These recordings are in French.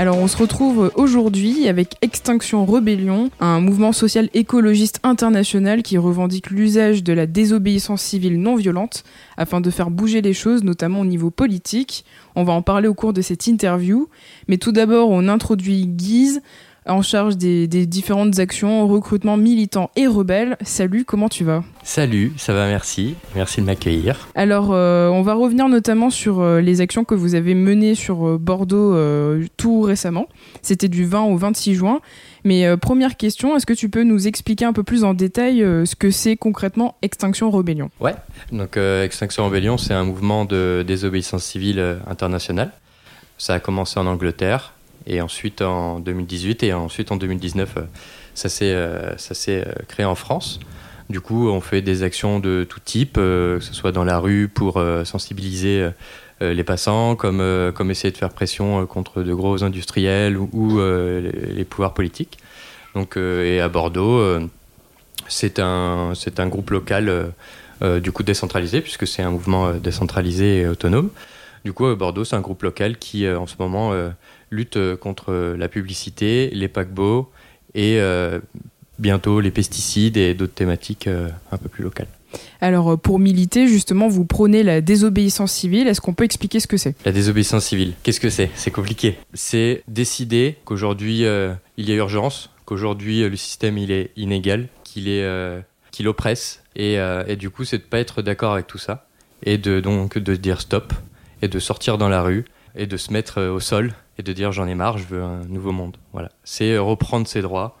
Alors on se retrouve aujourd'hui avec Extinction Rebellion, un mouvement social écologiste international qui revendique l'usage de la désobéissance civile non violente afin de faire bouger les choses, notamment au niveau politique. On va en parler au cours de cette interview, mais tout d'abord on introduit Guise, en charge des, différentes actions, recrutement militant et rebelle. Salut, comment tu vas? Salut, ça va, merci. Merci de m'accueillir. Alors, euh, on va revenir notamment sur euh, les actions que vous avez menées sur euh, Bordeaux tout récemment. C'était du 20 au 26 juin. Mais première question, est-ce que tu peux nous expliquer un peu plus en détail ce que c'est concrètement Extinction Rebellion? Ouais, donc Extinction Rebellion, c'est un mouvement de désobéissance civile internationale. Ça a commencé en Angleterre, et ensuite en 2018 et ensuite en 2019, euh, ça s'est euh, euh, créé en France. Du coup, on fait des actions de tout type, que ce soit dans la rue pour sensibiliser les passants, comme, comme essayer de faire pression contre de gros industriels ou, les, pouvoirs politiques. Donc, et à Bordeaux, c'est un, un groupe local du coup décentralisé, puisque c'est un mouvement décentralisé et autonome. Du coup, Bordeaux, c'est un groupe local qui, en ce moment, lutte euh, contre la publicité, les paquebots et euh, bientôt les pesticides et d'autres thématiques euh, un peu plus locales. Alors pour militer, justement, vous prônez la désobéissance civile. Est-ce qu'on peut expliquer ce que c'est? La désobéissance civile, qu'est-ce que c'est? C'est compliqué. C'est décider qu'aujourd'hui il y a urgence, qu'aujourd'hui le système il est inégal, qu'il est qu'il oppresse, et, et, du coup c'est de pas être d'accord avec tout ça, et de donc de dire stop, et de sortir dans la rue, et de se mettre au sol et de dire j'en ai marre, je veux un nouveau monde. Voilà, c'est reprendre ses droits,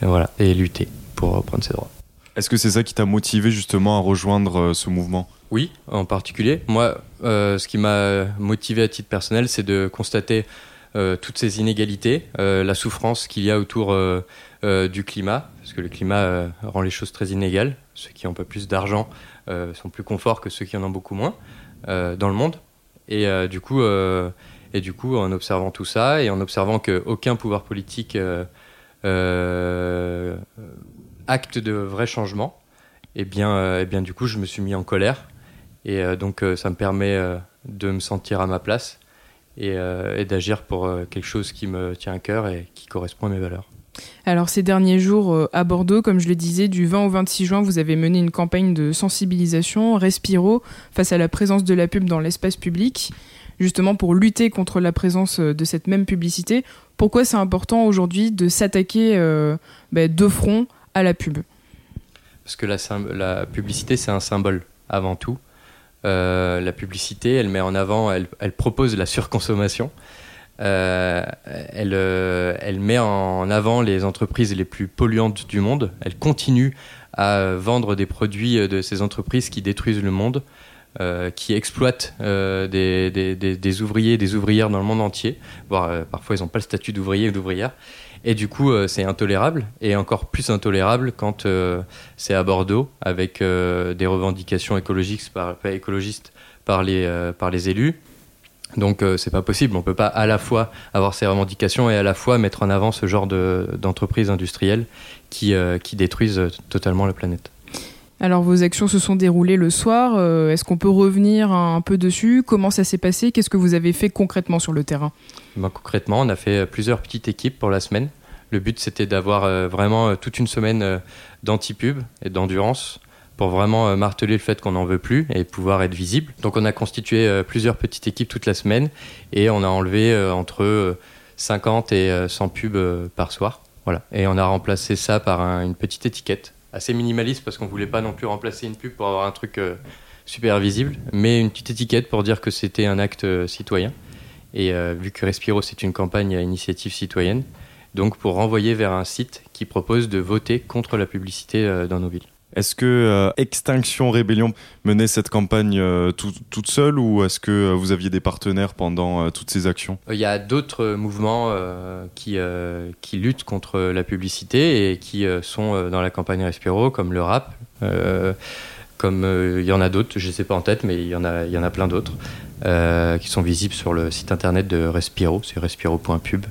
et voilà, et lutter pour reprendre ses droits. Est-ce que c'est ça qui t'a motivé justement à rejoindre euh, ce mouvement? Oui, en particulier. Moi, euh, ce qui m'a motivé à titre personnel, c'est de constater euh, toutes ces inégalités, la souffrance qu'il y a autour du climat, parce que le climat rend les choses très inégales. Ceux qui ont un peu plus d'argent sont plus conforts que ceux qui en ont beaucoup moins dans le monde. Et du coup, et du coup, en observant tout ça et en observant qu'aucun pouvoir politique euh, euh, acte de vrais changements, et eh bien, euh, eh bien, du coup, je me suis mis en colère. Et donc, ça me permet de me sentir à ma place et, d'agir pour quelque chose qui me tient à cœur et qui correspond à mes valeurs. Alors ces derniers jours à Bordeaux, comme je le disais, du 20 au 26 juin, vous avez mené une campagne de sensibilisation, Respiro, face à la présence de la pub dans l'espace public justement pour lutter contre la présence euh, de cette même publicité. Pourquoi c'est important aujourd'hui de s'attaquer euh, bah, de front à la pub? Parce que la, publicité, c'est un symbole avant tout. Euh, la publicité, elle met en avant, elle, propose la surconsommation. Elle, elle, met en avant les entreprises les plus polluantes du monde. Elle continue à vendre des produits de ces entreprises qui détruisent le monde. Euh, qui exploitent euh, des, ouvriers et des ouvrières dans le monde entier, voire euh, parfois ils n'ont pas le statut d'ouvrier ou d'ouvrière. Et du coup, c'est intolérable, et encore plus intolérable quand c'est à Bordeaux, avec des revendications écologiques, par, écologistes par les, par les élus. Donc c'est pas possible, on peut pas à la fois avoir ces revendications et à la fois mettre en avant ce genre d'entreprises industrielles qui, qui détruisent totalement la planète. Alors vos actions se sont déroulées le soir. Euh, est-ce qu'on peut revenir un, peu dessus? Comment ça s'est passé? Qu'est-ce que vous avez fait concrètement sur le terrain? Ben, Concrètement, on a fait euh, plusieurs petites équipes pour la semaine. Le but, c'était d'avoir euh, vraiment toute une semaine d'anti-pub et d'endurance pour vraiment marteler le fait qu'on n'en veut plus et pouvoir être visible. Donc on a constitué plusieurs petites équipes toute la semaine et on a enlevé entre 50 et 100 pubs par soir. Voilà. Et on a remplacé ça par une petite étiquette assez minimaliste parce qu'on voulait pas non plus remplacer une pub pour avoir un truc euh, super visible, mais une petite étiquette pour dire que c'était un acte euh, citoyen. Et euh, vu que Respiro c'est une campagne à initiative citoyenne, donc pour renvoyer vers un site qui propose de voter contre la publicité dans nos villes. Est-ce que euh, Extinction Rébellion menait cette campagne euh, tout- toute seule ou est-ce que euh, vous aviez des partenaires pendant toutes ces actions? Il y a d'autres mouvements qui, qui luttent contre la publicité et qui sont dans la campagne Respiro, comme le rap, comme il y en a d'autres, je ne sais pas en tête, mais il y en a, il y en a plein d'autres, qui sont visibles sur le site internet de Respiro, c'est respiro.pub,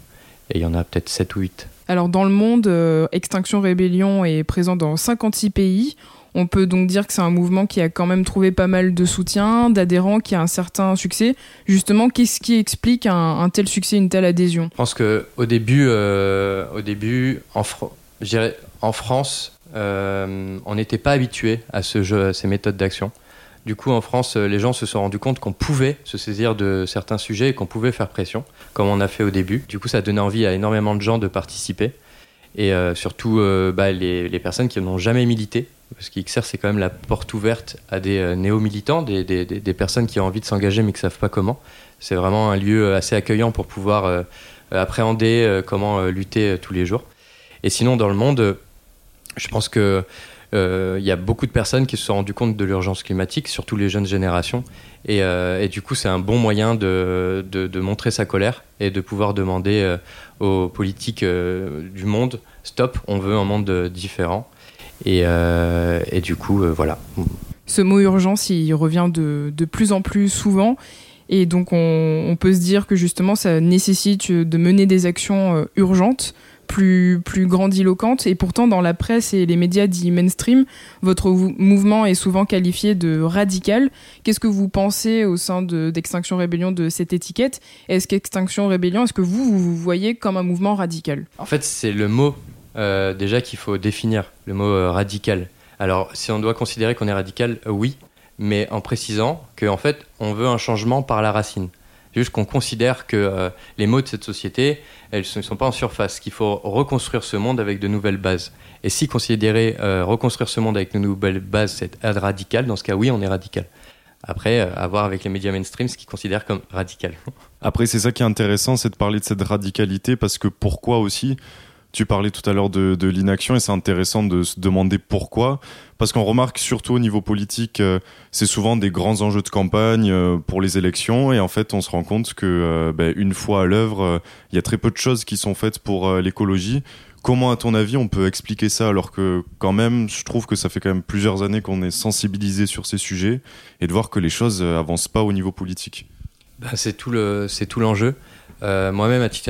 et il y en a peut-être 7 ou 8. Alors dans le monde, euh, Extinction Rébellion est présent dans 56 pays. On peut donc dire que c'est un mouvement qui a quand même trouvé pas mal de soutien, d'adhérents, qui a un certain succès. Justement, qu'est-ce qui explique un, tel succès, une telle adhésion? Je pense que au début, euh, au début, en France, euh, on n'était pas habitué à ce jeu, à ces méthodes d'action. Du coup, en France, euh, les gens se sont rendus compte qu'on pouvait se saisir de certains sujets et qu'on pouvait faire pression, comme on a fait au début. Du coup, ça a donné envie à énormément de gens de participer, et euh, surtout euh, bah, les, personnes qui n'ont jamais milité, parce qu'XR, c'est quand même la porte ouverte à des néo-militants, des, des- personnes qui ont envie de s'engager mais qui ne savent pas comment. C'est vraiment un lieu assez accueillant pour pouvoir appréhender comment lutter tous les jours. Et sinon, dans le monde, je pense que il y a beaucoup de personnes qui se sont rendues compte de l'urgence climatique, surtout les jeunes générations. Et, euh, du coup, c'est un bon moyen de, montrer sa colère et de pouvoir demander euh, aux politiques euh, du monde stop, on veut un monde euh, différent. Et, euh, du coup, euh, voilà. Ce mot urgence, il revient de, plus en plus souvent. Et donc, on, on peut se dire que justement, ça nécessite de mener des actions euh, urgentes, plus, plus grandiloquentes. Et pourtant, dans la presse et les médias dits mainstream, votre mou- mouvement est souvent qualifié de radical. Qu'est-ce que vous pensez au sein de- d'Extinction Rébellion de cette étiquette? Est-ce qu'Extinction Rébellion, est-ce que vous, vous vous voyez comme un mouvement radical? En fait, c'est le mot euh, déjà qu'il faut définir, le mot euh, radical. Alors, si on doit considérer qu'on est radical, euh, oui, mais en précisant qu'en fait, on veut un changement par la racine. Juste qu'on considère que euh, les mots de cette société, elles ne sont pas en surface, qu'il faut reconstruire ce monde avec de nouvelles bases. Et si considérer euh, reconstruire ce monde avec de nouvelles bases, c'est être radical, dans ce cas, oui, on est radical. Après, euh, à voir avec les médias mainstream ce qu'ils considèrent comme radical. Après, c'est ça qui est intéressant, c'est de parler de cette radicalité, parce que pourquoi aussi? Tu parlais tout à l'heure de, de l'inaction, et c'est intéressant de se demander pourquoi, parce qu'on remarque surtout au niveau politique, euh, c'est souvent des grands enjeux de campagne euh, pour les élections, et en fait, on se rend compte que euh, ben, une fois à l'œuvre, il y a très peu de choses qui sont faites pour l'écologie. Comment, à ton avis, on peut expliquer ça alors que, quand même, je trouve que ça fait quand même plusieurs années qu'on est sensibilisé sur ces sujets et de voir que les choses avancent pas au niveau politique? Ben, c'est tout le c'est tout l'enjeu. Euh, Moi-même à titre,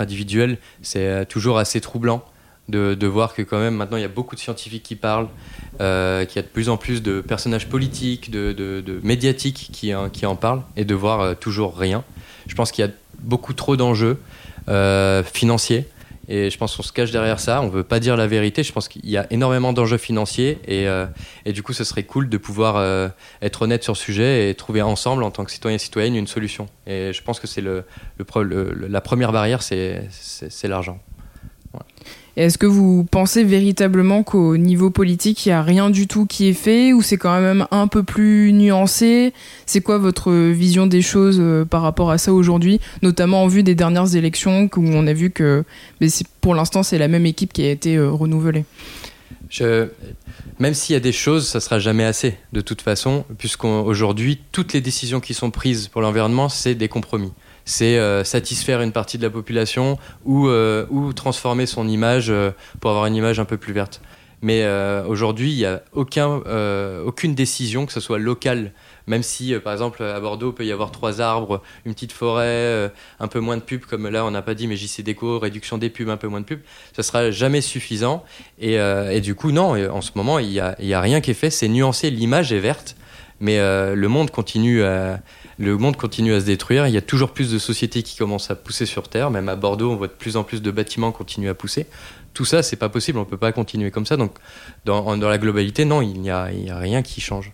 individuel, c'est euh, toujours assez troublant de, voir que quand même maintenant il y a beaucoup de scientifiques qui parlent, euh, qu'il y a de plus en plus de personnages politiques, de, médiatiques qui, en- parlent et de voir toujours rien. Je pense qu'il y a beaucoup trop d'enjeux financiers. Et je pense qu'on se cache derrière ça, on veut pas dire la vérité. Je pense qu'il y a énormément d'enjeux financiers et, euh, et du coup, ce serait cool de pouvoir euh, être honnête sur le sujet et trouver ensemble, en tant que citoyen et citoyenne, une solution. Et je pense que c'est le, le le- la première barrière, c'est l'argent. Et Est-ce que vous pensez véritablement qu'au niveau politique, il n'y a rien du tout qui est fait ou c'est quand même un peu plus nuancé? C'est quoi votre vision des choses euh, par rapport à ça aujourd'hui, notamment en vue des dernières élections où on a vu que pour l'instant c'est la même équipe qui a été euh, renouvelée? Même s'il y a des choses, ça sera jamais assez, de toute façon, puisqu'aujourd'hui, toutes les décisions qui sont prises pour l'environnement, c'est des compromis. C'est euh, satisfaire une partie de la population ou, euh, ou transformer son image euh, pour avoir une image un peu plus verte. Mais aujourd'hui, il n'y a aucun, aucune décision, que ce soit locale, même si, par exemple, à Bordeaux, il peut y avoir trois arbres, une petite forêt, un peu moins de pubs, comme là, on n'a pas dit, mais JC Déco, réduction des pubs, un peu moins de pubs, ça sera jamais suffisant. Et, et du coup, non, en ce moment, il n'y a, y a rien qui est fait, c'est nuancé, l'image est verte, mais euh, le, monde continue à, le monde continue à se détruire, il y a toujours plus de sociétés qui commencent à pousser sur Terre, même à Bordeaux, on voit de plus en plus de bâtiments continuer à pousser. Tout ça, c'est pas possible, on peut pas continuer comme ça, donc dans, la globalité, non, il n'y a, rien qui change,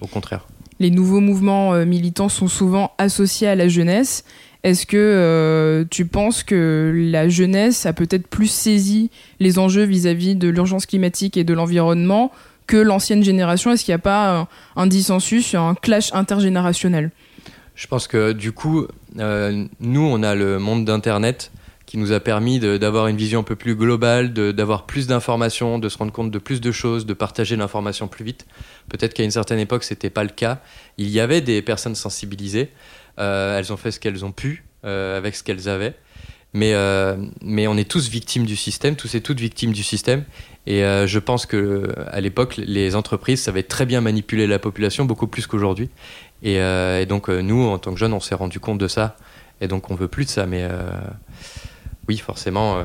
au contraire. Les nouveaux mouvements euh, militants sont souvent associés à la jeunesse. Est-ce que euh, tu penses que la jeunesse a peut-être plus saisi les enjeux vis-à-vis de l'urgence climatique et de l'environnement que l'ancienne génération Est-ce qu'il n'y a pas un, un dissensus, un clash intergénérationnel? Je pense que du coup, euh, nous, on a le monde d'Internet qui nous a permis d'avoir une vision un peu plus globale, d'avoir plus d'informations, de se rendre compte de plus de choses, de partager l'information plus vite. Peut-être qu'à une certaine époque, c'était pas le cas. Il y avait des personnes sensibilisées. Euh, elles ont fait ce qu'elles ont pu euh, avec ce qu'elles avaient. Mais, euh, mais on est tous victimes du système, tous et toutes victimes du système. Et je pense que à l'époque, les entreprises savaient très bien manipuler la population, beaucoup plus qu'aujourd'hui. Et, et, donc nous, en tant que jeunes, on s'est rendu compte de ça. Et donc on veut plus de ça. Mais oui, forcément, euh,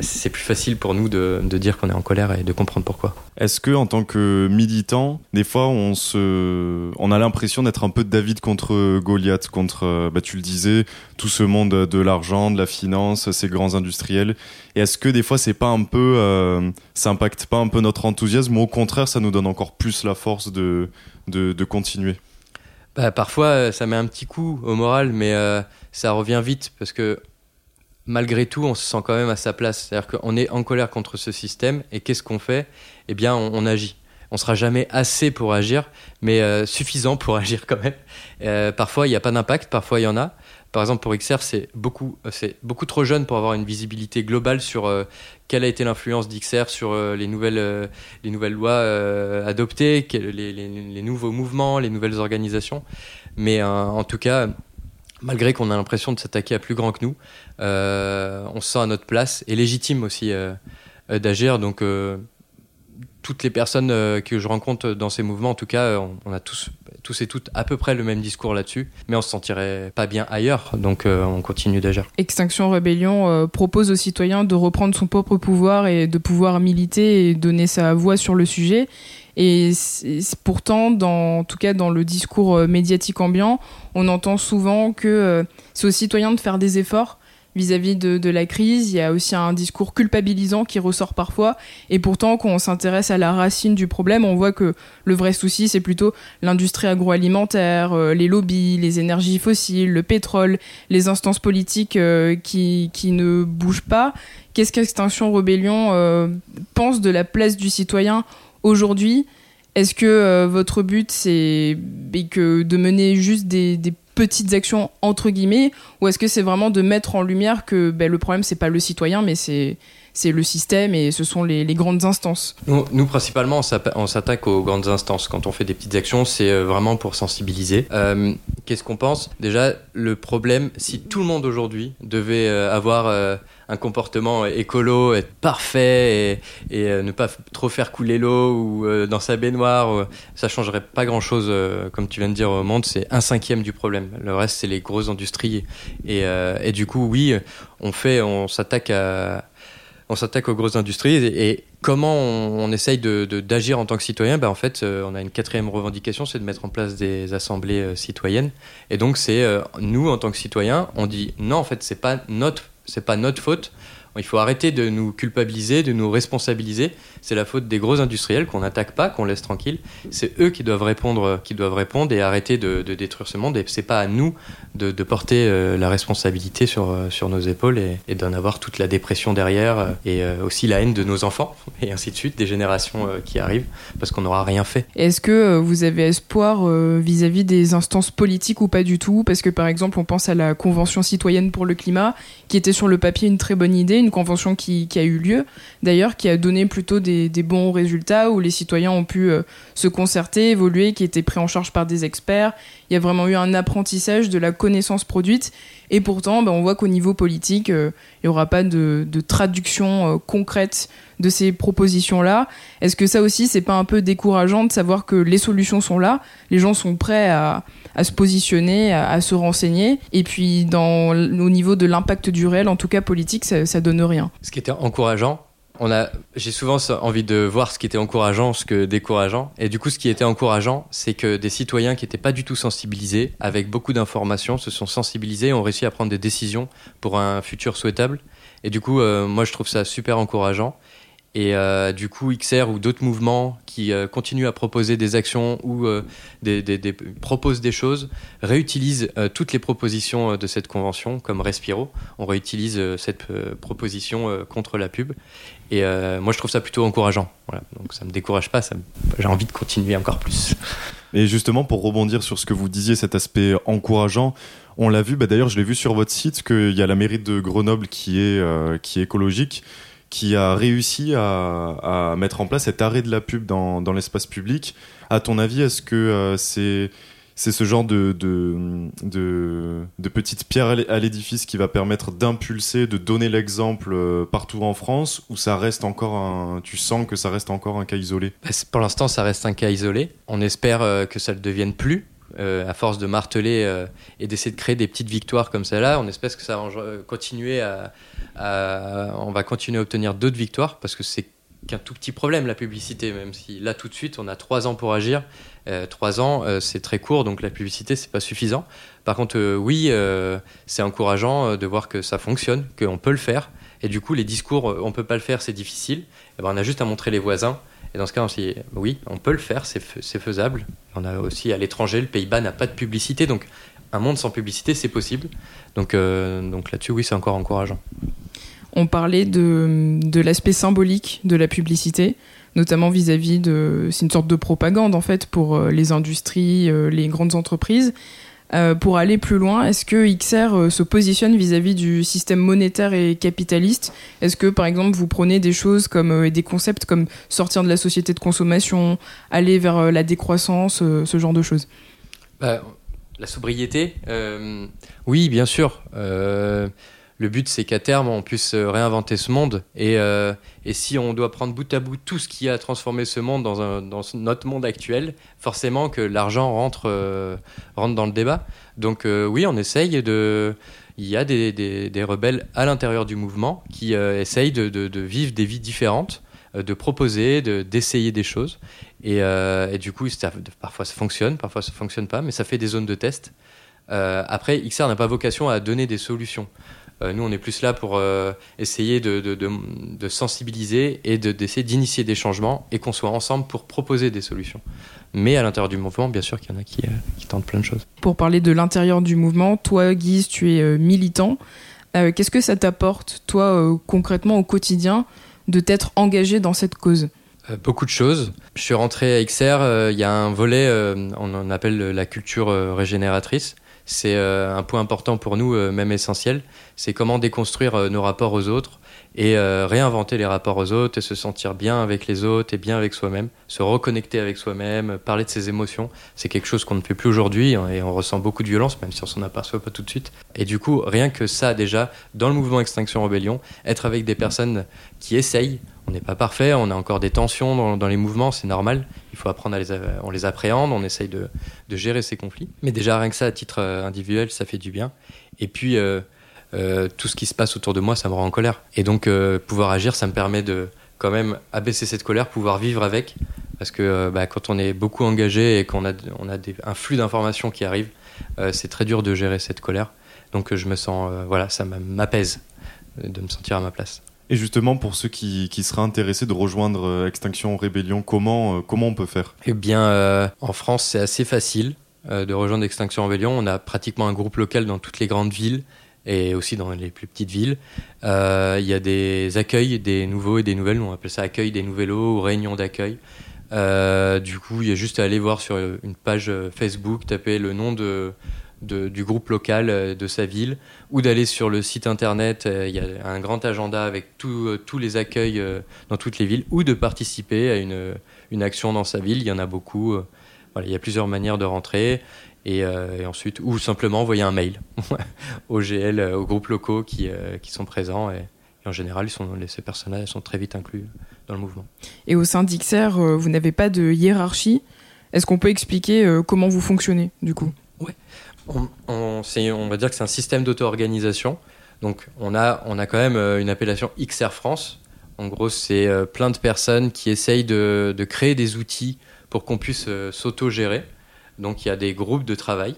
c'est plus facile pour nous de, dire qu'on est en colère et de comprendre pourquoi. Est-ce que en tant que militant, des fois on se, on a l'impression d'être un peu David contre Goliath, contre, euh, bah, tu le disais, tout ce monde de l'argent, de la finance, ces grands industriels. Et est-ce que des fois c'est pas un peu, euh, ça impacte pas un peu notre enthousiasme ou au contraire ça nous donne encore plus la force de, de, continuer? Bah, Parfois ça met un petit coup au moral, mais ça revient vite parce que malgré tout, on se sent quand même à sa place. C'est-à-dire qu'on est en colère contre ce système et qu'est-ce qu'on fait? Eh bien, on, agit. On sera jamais assez pour agir, mais euh, suffisant pour agir quand même. Euh, parfois, il n'y a pas d'impact, parfois, il y en a. Par exemple, pour XR, c'est beaucoup, beaucoup trop jeune pour avoir une visibilité globale sur euh, quelle a été l'influence d'XR sur les, nouvelles, les nouvelles lois adoptées, les, nouveaux mouvements, les nouvelles organisations. Mais en tout cas, malgré qu'on a l'impression de s'attaquer à plus grand que nous, euh, on se sent à notre place et légitime aussi euh, euh, d'agir. Donc toutes les personnes que je rencontre dans ces mouvements, en tout cas, on, a tous, tous et toutes à peu près le même discours là-dessus, mais on se sentirait pas bien ailleurs, donc on continue d'agir. Extinction Rébellion propose aux citoyens de reprendre son propre pouvoir et de pouvoir militer et donner sa voix sur le sujet. Et pourtant, dans, en tout cas dans le discours médiatique ambiant, on entend souvent que c'est aux citoyens de faire des efforts vis-à-vis de, la crise. Il y a aussi un discours culpabilisant qui ressort parfois. Et pourtant, quand on s'intéresse à la racine du problème, on voit que le vrai souci, c'est plutôt l'industrie agroalimentaire, euh, les lobbies, les énergies fossiles, le pétrole, les instances politiques euh, qui, qui, ne bougent pas. Qu'est-ce qu'Extinction Rebellion euh, pense de la place du citoyen aujourd'hui Est-ce que votre but, c'est que de mener juste des, petites actions entre guillemets ou est-ce que c'est vraiment de mettre en lumière que ben, le problème c'est pas le citoyen mais c'est c'est le système et ce sont les, grandes instances? Nous, principalement on s'attaque aux grandes instances quand on fait des petites actions c'est euh, vraiment pour sensibiliser. Euh, qu'est-ce qu'on pense? Déjà le problème si tout le monde aujourd'hui devait euh, avoir un comportement écolo, être parfait et, euh, ne pas trop faire couler l'eau ou euh, dans sa baignoire, euh, ça changerait pas grand chose, comme tu viens de dire au monde, c'est un cinquième du problème. Le reste, c'est les grosses industries. Et, du coup, oui, on fait, on s'attaque à, on s'attaque aux grosses industries et, comment on, essaye d'agir en tant que citoyen? Ben En fait, on a une quatrième revendication, c'est de mettre en place des assemblées citoyennes. Et donc, c'est nous, en tant que citoyens, on dit non, en fait, c'est pas notre c'est pas notre faute. Il faut arrêter de nous culpabiliser, de nous responsabiliser. C'est la faute des gros industriels qu'on n'attaque pas, qu'on laisse tranquille. C'est eux qui doivent répondre, qui doivent répondre et arrêter de, détruire ce monde. Et c'est pas à nous de, porter euh, la responsabilité sur, euh, nos épaules et, d'en avoir toute la dépression derrière euh, et aussi la haine de nos enfants et ainsi de suite, des générations qui arrivent parce qu'on n'aura rien fait. Est-ce que vous avez espoir vis-à-vis des instances politiques ou pas du tout? Parce que par exemple, on pense à la Convention citoyenne pour le climat qui était sur le papier une très bonne idée une convention qui, a eu lieu, d'ailleurs, qui a donné plutôt des, bons résultats, où les citoyens ont pu euh, se concerter, évoluer, qui étaient pris en charge par des experts. Il y a vraiment eu un apprentissage de la connaissance produite. Et pourtant, ben, on voit qu'au niveau politique, euh, il n'y aura pas de, traduction euh, concrète de ces propositions-là. Est-ce que ça aussi, c'est pas un peu décourageant de savoir que les solutions sont là, les gens sont prêts à, se positionner, à, se renseigner, et puis dans, au niveau de l'impact du réel, en tout cas politique, ça, ça donne rien. Ce qui était encourageant, on a, j'ai souvent envie de voir ce qui était encourageant, ce que décourageant. Et du coup, ce qui était encourageant, c'est que des citoyens qui n'étaient pas du tout sensibilisés, avec beaucoup d'informations, se sont sensibilisés ont réussi à prendre des décisions pour un futur souhaitable. Et du coup, euh, moi, je trouve ça super encourageant. Et euh, du coup, XR ou d'autres mouvements qui euh, continuent à proposer des actions ou euh, des, des- des- proposent des choses réutilisent euh, toutes les propositions euh, de cette convention, comme Respiro. On réutilise euh, cette proposition contre la pub. Et moi, je trouve ça plutôt encourageant. Voilà. Donc ça me décourage pas, me- j'ai envie de continuer encore plus. Et justement, pour rebondir sur ce que vous disiez, cet aspect encourageant, on l'a vu, bah d'ailleurs, je l'ai vu sur votre site, qu'il y a la mairie de Grenoble qui est, qui est écologique, qui a réussi à, mettre en place cet arrêt de la pub dans, l'espace public. À ton avis, est-ce que euh, c'est. Ce genre de, petite pierre à l'é- à l'édifice qui va permettre d'impulser, de donner l'exemple euh, partout en France, ou ça reste encore. Tu sens que ça reste encore un cas isolé? Bah, Pour l'instant, ça reste un cas isolé. On espère euh, que ça ne le devienne plus. Euh, à force de marteler euh, et d'essayer de créer des petites victoires comme celle-là, on espère que ça va euh, continuer à, on va continuer à obtenir d'autres victoires parce que c'est qu'un tout petit problème la publicité, même si là tout de suite on a trois ans pour agir. Trois ans, c'est très court, donc la publicité c'est pas suffisant. Par contre, oui, c'est encourageant de voir que ça fonctionne, qu'on peut le faire. Et du coup, les discours, on peut pas le faire, c'est difficile. Eh ben, on a juste à montrer les voisins. Et dans ce cas, on s'est dit, oui, on peut le faire, c'est faisable. On a aussi à l'étranger, le Pays-Bas n'a pas de publicité, donc un monde sans publicité, c'est possible. Donc, euh, donc là-dessus, oui, c'est encore encourageant. On parlait de, de l'aspect symbolique de la publicité, notamment vis-à-vis de. C'est une sorte de propagande en fait pour euh, les industries, euh, les grandes entreprises. Euh, pour aller plus loin, est-ce que XR euh, se positionne vis-à-vis du système monétaire et capitaliste? Est-ce que par exemple vous prenez des choses comme euh, des concepts comme sortir de la société de consommation, aller vers la décroissance, ce genre de choses? Bah, la sobriété, oui, bien sûr. Le but, c'est qu'à terme, on puisse euh, réinventer ce monde. Et, euh, et si on doit prendre bout à bout tout ce qui a transformé ce monde dans, notre monde actuel, forcément que l'argent rentre, euh, dans le débat. Donc oui, on essaye de... Il y a des, rebelles à l'intérieur du mouvement qui essayent de, vivre des vies différentes, de proposer, de- d'essayer des choses. Et, du coup, parfois ça fonctionne, parfois ça fonctionne pas, mais ça fait des zones de test. Après, XR n'a pas vocation à donner des solutions. Euh, nous, on est plus là pour euh, essayer de, de- de- de sensibiliser et de- d'essayer d'initier des changements et qu'on soit ensemble pour proposer des solutions. Mais à l'intérieur du mouvement, bien sûr qu'il y en a qui, euh, qui tentent plein de choses. Pour parler de l'intérieur du mouvement, toi Guise, tu es militant. Qu'est-ce que ça t'apporte, toi, concrètement au quotidien, de t'être engagé dans cette cause? Beaucoup de choses. Je suis rentré à XR, euh, il y a un volet, euh, on en appelle la culture euh, régénératrice. C'est euh, un point important pour nous, euh, même essentiel. C'est comment déconstruire euh, nos rapports aux autres et euh, réinventer les rapports aux autres et se sentir bien avec les autres et bien avec soi-même, se reconnecter avec soi-même, parler de ses émotions. C'est quelque chose qu'on ne fait plus aujourd'hui hein, et on ressent beaucoup de violence, même si on s'en aperçoit pas tout de suite. Et du coup, rien que ça, déjà, dans le mouvement Extinction Rebellion, être avec des personnes qui essayent, on n'est pas parfait, on a encore des tensions dans, dans les mouvements, c'est normal. Il faut apprendre à les, on les appréhende, on essaye de, de gérer ces conflits. Mais déjà, rien que ça, à titre euh, individuel, ça fait du bien. Et puis, euh, euh, tout ce qui se passe autour de moi, ça me rend en colère. Et donc, euh, pouvoir agir, ça me permet de quand même abaisser cette colère, pouvoir vivre avec. Parce que euh, bah, quand on est beaucoup engagé et qu'on a, on a des- un flux d'informations qui arrive, c'est très dur de gérer cette colère. Donc, je me sens, voilà, ça m'apaise de me sentir à ma place. Et justement, pour ceux qui, qui seraient intéressés de rejoindre Extinction Rébellion, comment, comment on peut faire? Eh bien, en France, c'est assez facile de rejoindre Extinction Rebellion. On a pratiquement un groupe local dans toutes les grandes villes et aussi dans les plus petites villes. Euh, Il y a des accueils des nouveaux et des nouvelles. On appelle ça accueil des nouvellos ou réunion d'accueil. Euh, du coup, il y a juste à aller voir sur une page Facebook, taper le nom de, du groupe local euh, de sa ville, ou d'aller sur le site internet. Il y a un grand agenda avec tout, tous les accueils dans toutes les villes, ou de participer à une, une action dans sa ville. Il y en a beaucoup. Voilà, il y a plusieurs manières de rentrer. Et, euh, et ensuite, ou simplement envoyer un mail au GL, euh, aux groupes locaux qui, euh, qui sont présents. Et, et en général, ils sont, les- ces personnes-là elles sont très vite inclus dans le mouvement. Et au sein d'XR, euh, vous n'avez pas de hiérarchie. Est-ce qu'on peut expliquer euh, comment vous fonctionnez, du coup? On, on, on va dire que c'est un système d'auto-organisation. Donc, on a, on a quand même euh, une appellation XR France. En gros, c'est euh, plein de personnes qui essayent de, de créer des outils pour qu'on puisse euh, s'auto-gérer. Donc, il y a des groupes de travail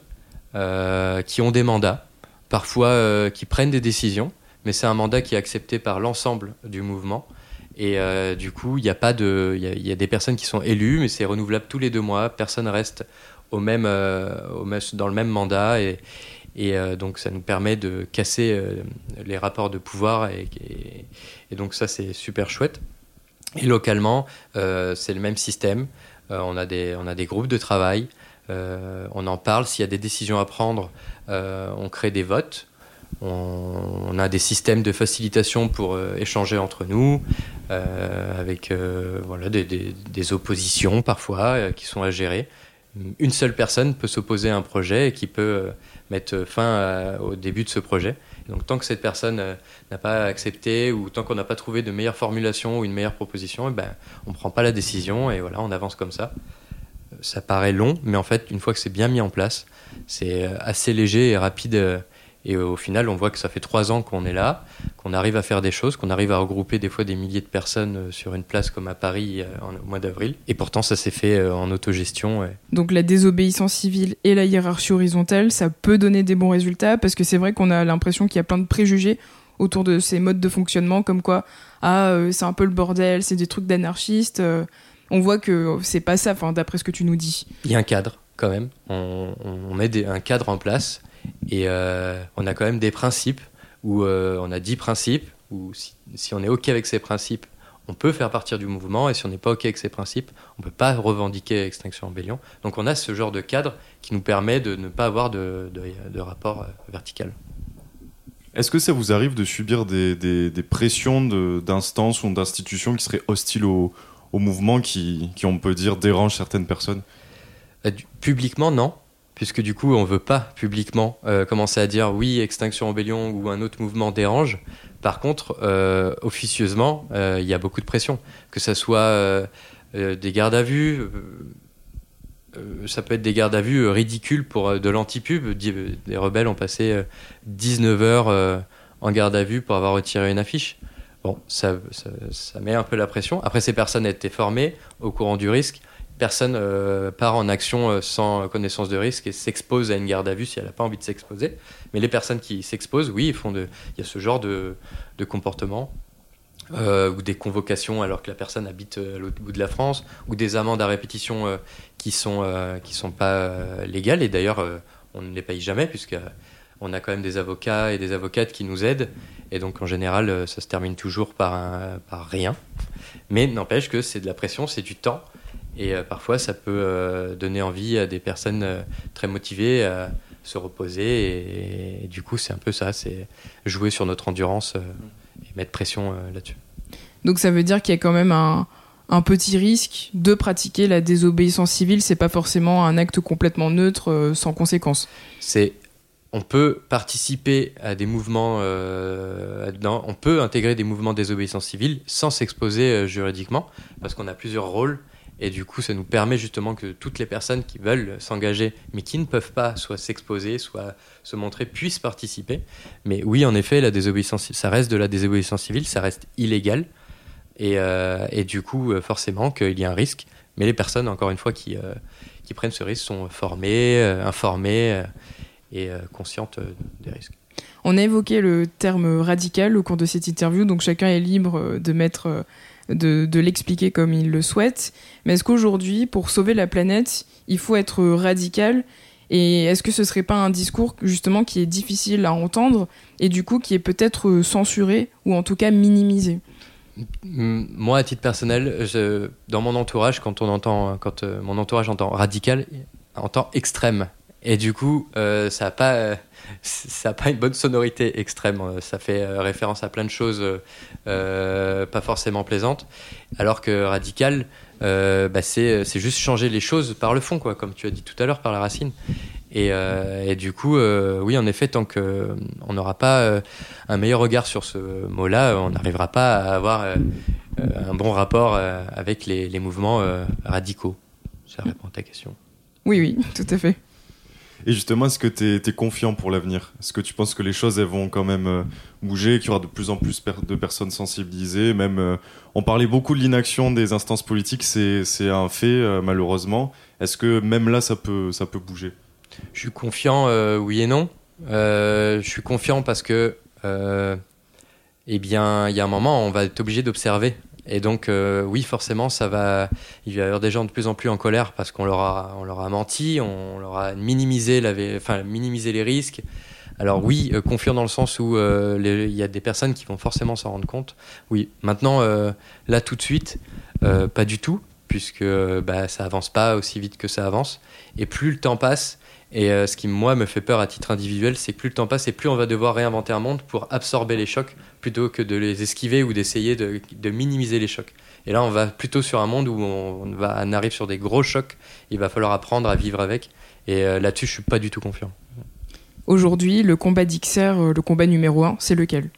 euh, qui ont des mandats, parfois euh, qui prennent des décisions, mais c'est un mandat qui est accepté par l'ensemble du mouvement. Et euh, du coup, il y a y a- des personnes qui sont élues, mais c'est renouvelable tous les deux mois. Personne reste au même, dans le même mandat et, donc ça nous permet de casser les rapports de pouvoir et, et- donc ça c'est super chouette. Et localement, c'est le même système. On, a des, on a des groupes de travail, on en parle. S'il y a des décisions à prendre, euh, on crée des votes. On, a des systèmes de facilitation pour euh, échanger entre nous, euh, avec euh, voilà, des, oppositions parfois euh, qui sont à gérer. Une seule personne peut s'opposer à un projet et qui peut euh, mettre fin au début de ce projet. Donc tant que cette personne euh, n'a pas accepté ou tant qu'on n'a pas trouvé de meilleure formulation ou une meilleure proposition, eh ben, on ne prend pas la décision et voilà, on avance comme ça. Ça paraît long, mais en fait, une fois que c'est bien mis en place, c'est euh, assez léger et rapide. euh, Et au final, on voit que ça fait trois ans qu'on est là, qu'on arrive à faire des choses, qu'on arrive à regrouper des fois des milliers de personnes euh, sur une place comme à Paris au mois d'avril. Et pourtant, ça s'est fait en autogestion. Donc la désobéissance civile et la hiérarchie horizontale, ça peut donner des bons résultats parce que c'est vrai qu'on a l'impression qu'il y a plein de préjugés autour de ces modes de fonctionnement, comme quoi ah c'est un peu le bordel, c'est des trucs d'anarchistes. On voit que c'est pas ça, enfin d'après ce que tu nous dis. Il y a un cadre quand même. On, on met des- un cadre en place et euh, on a quand même des principes où euh, on a 10 principes où si, si on est OK avec ces principes, on peut faire partir du mouvement et si on n'est pas OK avec ces principes, on peut pas revendiquer Extinction Rebellion. Donc on a ce genre de cadre qui nous permet de ne pas avoir de, de- de rapport euh, vertical. Est-ce que ça vous arrive de subir des, des- des pressions de- d'instances ou d'institutions qui seraient hostiles au, au mouvement, qui, qui, on peut dire, dérangent certaines personnes Euh, Publiquement, non. Puisque du coup, on veut pas publiquement euh, commencer à dire oui, Extinction Rebellion ou un autre mouvement dérange. Par contre, euh, officieusement, il y a beaucoup de pression. Que ça soit des gardes à vue, ça peut être des gardes à vue ridicules pour de l'anti-pub. Des rebelles ont passé euh, 19 heures en garde à vue pour avoir retiré une affiche. Bon, ça, ça, met un peu la pression. Après, ces personnes étaient formées au courant du risque personne euh, part en action euh, sans connaissance de risque et s'expose à une garde à vue si elle n'a pas envie de s'exposer. Mais les personnes qui s'exposent, oui, font de, il y a ce genre de, de comportement. euh, ou des convocations alors que la personne habite à l'autre bout de la France, ou des amendes à répétition qui sont qui sont pas légales et d'ailleurs on ne les paye jamais puisque on a quand même des avocats et des avocates qui nous aident et donc en général euh, ça se termine toujours par un- par rien. Mais n'empêche que c'est de la pression, c'est du temps et euh, parfois, ça peut euh, donner envie à des personnes euh, très motivées à se reposer. Et, et du coup, c'est un peu ça, c'est jouer sur notre endurance et mettre pression là-dessus. Donc ça veut dire qu'il y a quand même un, un petit risque de pratiquer la désobéissance civile. C'est pas forcément un acte complètement neutre, sans conséquence. C'est on peut participer à des mouvements, euh, on peut intégrer des mouvements de désobéissance civile sans s'exposer euh, juridiquement, parce qu'on a plusieurs rôles. Et du coup, ça nous permet justement que toutes les personnes qui veulent s'engager, mais qui ne peuvent pas soit s'exposer, soit se montrer, puissent participer. Mais oui, en effet, la désobéissance, ça reste de la désobéissance civile, ça reste illégal. Et, euh, du coup, forcément qu'il y a un risque. Mais les personnes, encore une fois, qui, prennent ce risque sont formées, informées et euh, conscientes euh, des risques. On a évoqué le terme radical au cours de cette interview, donc chacun est libre euh, de mettre, de, de l'expliquer comme il le souhaite. Mais est-ce qu'aujourd'hui, pour sauver la planète, il faut être radical? Et est-ce que ce serait pas un discours justement qui est difficile à entendre et du coup qui est peut-être censuré ou en tout cas minimisé? Moi, à titre personnel, je- dans mon entourage, quand on entend, quand euh, mon entourage entend radical, entend extrême. Et du coup, euh, ça n'a pas, euh, ça pas une bonne sonorité extrême. Euh, Ça fait référence à plein de choses pas forcément plaisantes. Alors que radical, bah, c'est juste changer les choses par le fond, quoi, comme tu as dit tout à l'heure, par la racine. Et, du coup, oui, en effet, tant qu'on n'aura pas un meilleur regard sur ce mot-là, on n'arrivera pas à avoir un bon rapport avec les, les mouvements radicaux. Ça répond à ta question. Oui, oui, tout à fait. Et justement, est-ce que tu es, confiant pour l'avenir? Est-ce que tu penses que les choses elles vont quand même euh, bouger, qu'il y aura de plus en plus de personnes sensibilisées? Même, euh, on parlait beaucoup de l'inaction des instances politiques, c'est un fait euh, malheureusement. Est-ce que même là, ça peut, ça peut bouger? Je suis confiant, oui et non. Je suis confiant parce que, eh bien, il y a un moment, on va être obligé d'observer Et donc, euh, oui, forcément, ça va. Il va y avoir des gens de plus en plus en colère parce qu'on leur a, on leur a menti, on leur a minimisé, enfin, les risques. Alors oui, euh, confiant dans le sens où euh, il y a des personnes qui vont forcément s'en rendre compte. Oui, maintenant, euh, là tout de suite, pas du tout, puisque bah, ça avance pas aussi vite que ça avance. Et plus le temps passe, et euh, ce qui moi me fait peur à titre individuel, c'est que plus le temps passe et plus on va devoir réinventer un monde pour absorber les chocs plutôt que de les esquiver ou d'essayer de, de minimiser les chocs. Et là, on va plutôt sur un monde où on, va, on arrive sur des gros chocs. Il va falloir apprendre à vivre avec. Et euh, là-dessus, je suis pas du tout confiant. Aujourd'hui, le combat d'Ixer, euh, le combat numéro un, c'est lequel?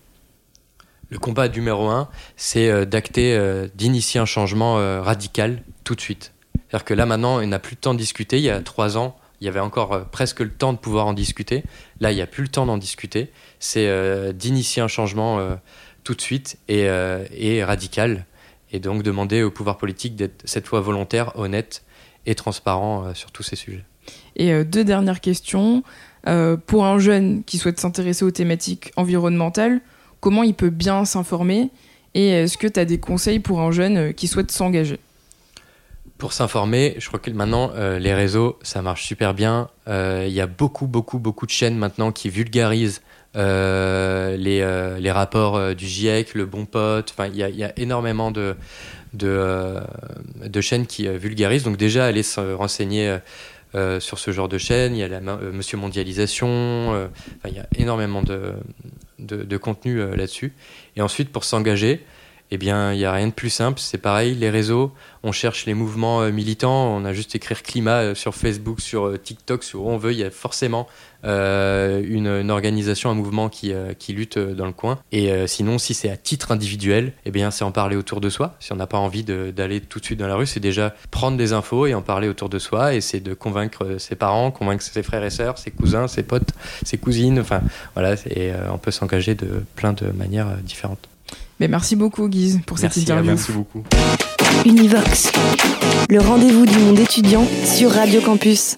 Le combat numéro un, c'est d'acter, d'initier un changement radical tout de suite. C'est-à-dire que là maintenant, il n'a plus le temps de discuter. Il y a trois ans, il y avait encore euh, presque le temps de pouvoir en discuter. Là, il n'y a plus le temps d'en discuter. C'est euh, d'initier un changement euh, tout de suite et, et radical. Et donc demander au pouvoir politique d'être cette fois volontaire, honnête et transparent sur tous ces sujets. Et deux dernières questions. Pour un jeune qui souhaite s'intéresser aux thématiques environnementales, comment il peut bien s'informer? Et est-ce que tu as des conseils pour un jeune qui souhaite s'engager? Pour s'informer, je crois que maintenant, euh, les réseaux, ça marche super bien. Euh, Il y a beaucoup, beaucoup, beaucoup de chaînes maintenant qui vulgarisent euh, les, rapports du GIEC, le Bon Pote. Enfin, il y a, énormément de, chaînes qui vulgarisent. Donc déjà, allez se renseigner sur ce genre de chaîne. Il y a la Monsieur Mondialisation. il y a énormément de, de, contenu là-dessus. Et ensuite, pour s'engager, eh bien, il n'y a rien de plus simple. C'est pareil, les réseaux, on cherche les mouvements euh, militants, on a juste écrire climat euh, sur Facebook, sur euh, TikTok, sur où on veut. Il y a forcément une, organisation, un mouvement qui, lutte dans le coin. Et sinon, si c'est à titre individuel, eh bien, c'est en parler autour de soi. Si on n'a pas envie d'aller tout de suite dans la rue, c'est déjà prendre des infos et en parler autour de soi. Et c'est de convaincre ses parents, convaincre ses frères et sœurs, ses cousins, ses potes, ses cousines. Enfin, voilà, et on peut s'engager de plein de manières différentes. Ben, Merci beaucoup, Guise, pour cette Merci, interview. merci beaucoup. Univox, le rendez-vous du monde étudiant sur Radio Campus.